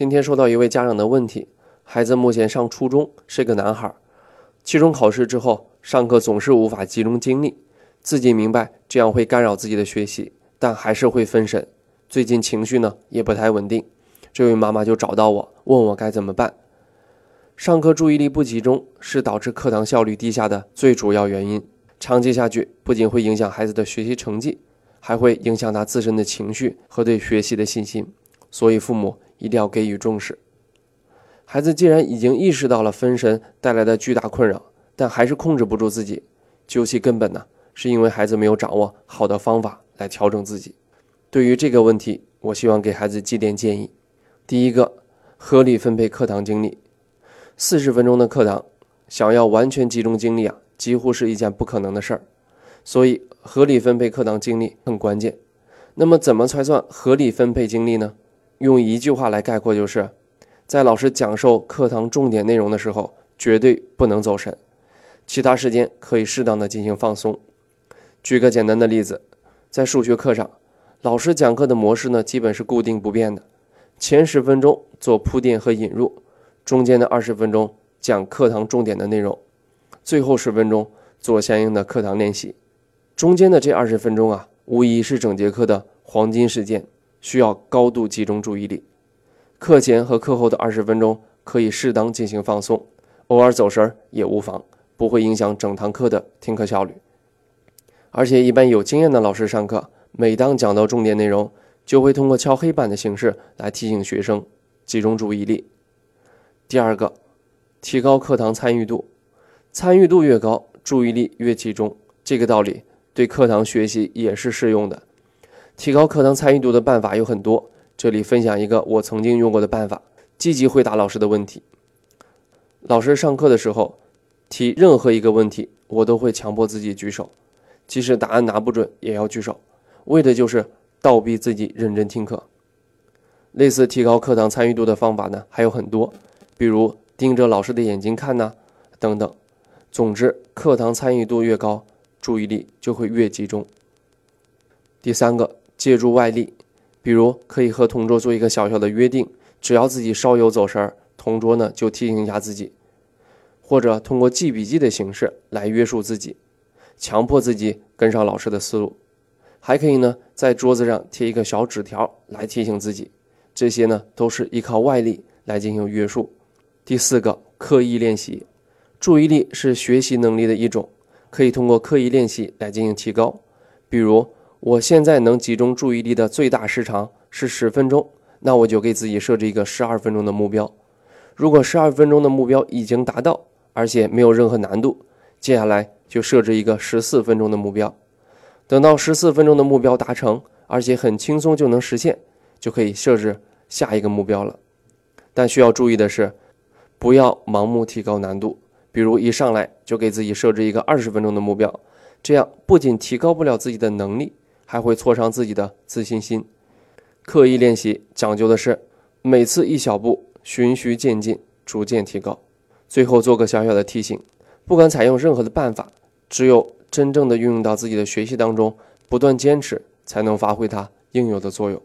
今天收到一位家长的问题，孩子目前上初中，是个男孩，期中考试之后，上课总是无法集中精力，自己明白这样会干扰自己的学习，但还是会分神。最近情绪呢也不太稳定，这位妈妈就找到我，问我该怎么办。上课注意力不集中是导致课堂效率低下的最主要原因，长期下去不仅会影响孩子的学习成绩，还会影响他自身的情绪和对学习的信心。所以父母一定要给予重视。孩子既然已经意识到了分神带来的巨大困扰，但还是控制不住自己，究其根本呢，是因为孩子没有掌握好的方法来调整自己。对于这个问题，我希望给孩子几点建议：第一个，合理分配课堂精力。四十分钟的课堂，想要完全集中精力啊，几乎是一件不可能的事儿。所以，合理分配课堂精力很关键。那么，怎么才算合理分配精力呢？用一句话来概括，就是在老师讲授课堂重点内容的时候，绝对不能走神；其他时间可以适当的进行放松。举个简单的例子，在数学课上，老师讲课的模式呢，基本是固定不变的。前十分钟做铺垫和引入，中间的二十分钟讲课堂重点的内容，最后十分钟做相应的课堂练习。中间的这二十分钟啊，无疑是整节课的黄金时间。需要高度集中注意力，课前和课后的二十分钟可以适当进行放松，偶尔走神儿也无妨，不会影响整堂课的听课效率。而且，一般有经验的老师上课，每当讲到重点内容，就会通过敲黑板的形式来提醒学生集中注意力。第二个，提高课堂参与度，参与度越高，注意力越集中。这个道理对课堂学习也是适用的。提高课堂参与度的办法有很多，这里分享一个我曾经用过的办法：积极回答老师的问题。老师上课的时候提任何一个问题，我都会强迫自己举手，即使答案拿不准也要举手，为的就是倒逼自己认真听课。类似提高课堂参与度的方法呢还有很多，比如盯着老师的眼睛看呐，等等。总之，课堂参与度越高，注意力就会越集中。第三个。借助外力，比如可以和同桌做一个小小的约定，只要自己稍有走神儿，同桌呢就提醒一下自己，或者通过记笔记的形式来约束自己，强迫自己跟上老师的思路。还可以呢，在桌子上贴一个小纸条来提醒自己。这些呢都是依靠外力来进行约束。第四个，刻意练习，注意力是学习能力的一种，可以通过刻意练习来进行提高，比如。我现在能集中注意力的最大时长是十分钟，那我就给自己设置一个十二分钟的目标。如果十二分钟的目标已经达到，而且没有任何难度，接下来就设置一个十四分钟的目标。等到十四分钟的目标达成，而且很轻松就能实现，就可以设置下一个目标了。但需要注意的是，不要盲目提高难度，比如一上来就给自己设置一个二十分钟的目标，这样不仅提高不了自己的能力。还会挫伤自己的自信心。刻意练习讲究的是每次一小步，循序渐进，逐渐提高。最后做个小小的提醒：不管采用任何的办法，只有真正的运用到自己的学习当中，不断坚持，才能发挥它应有的作用。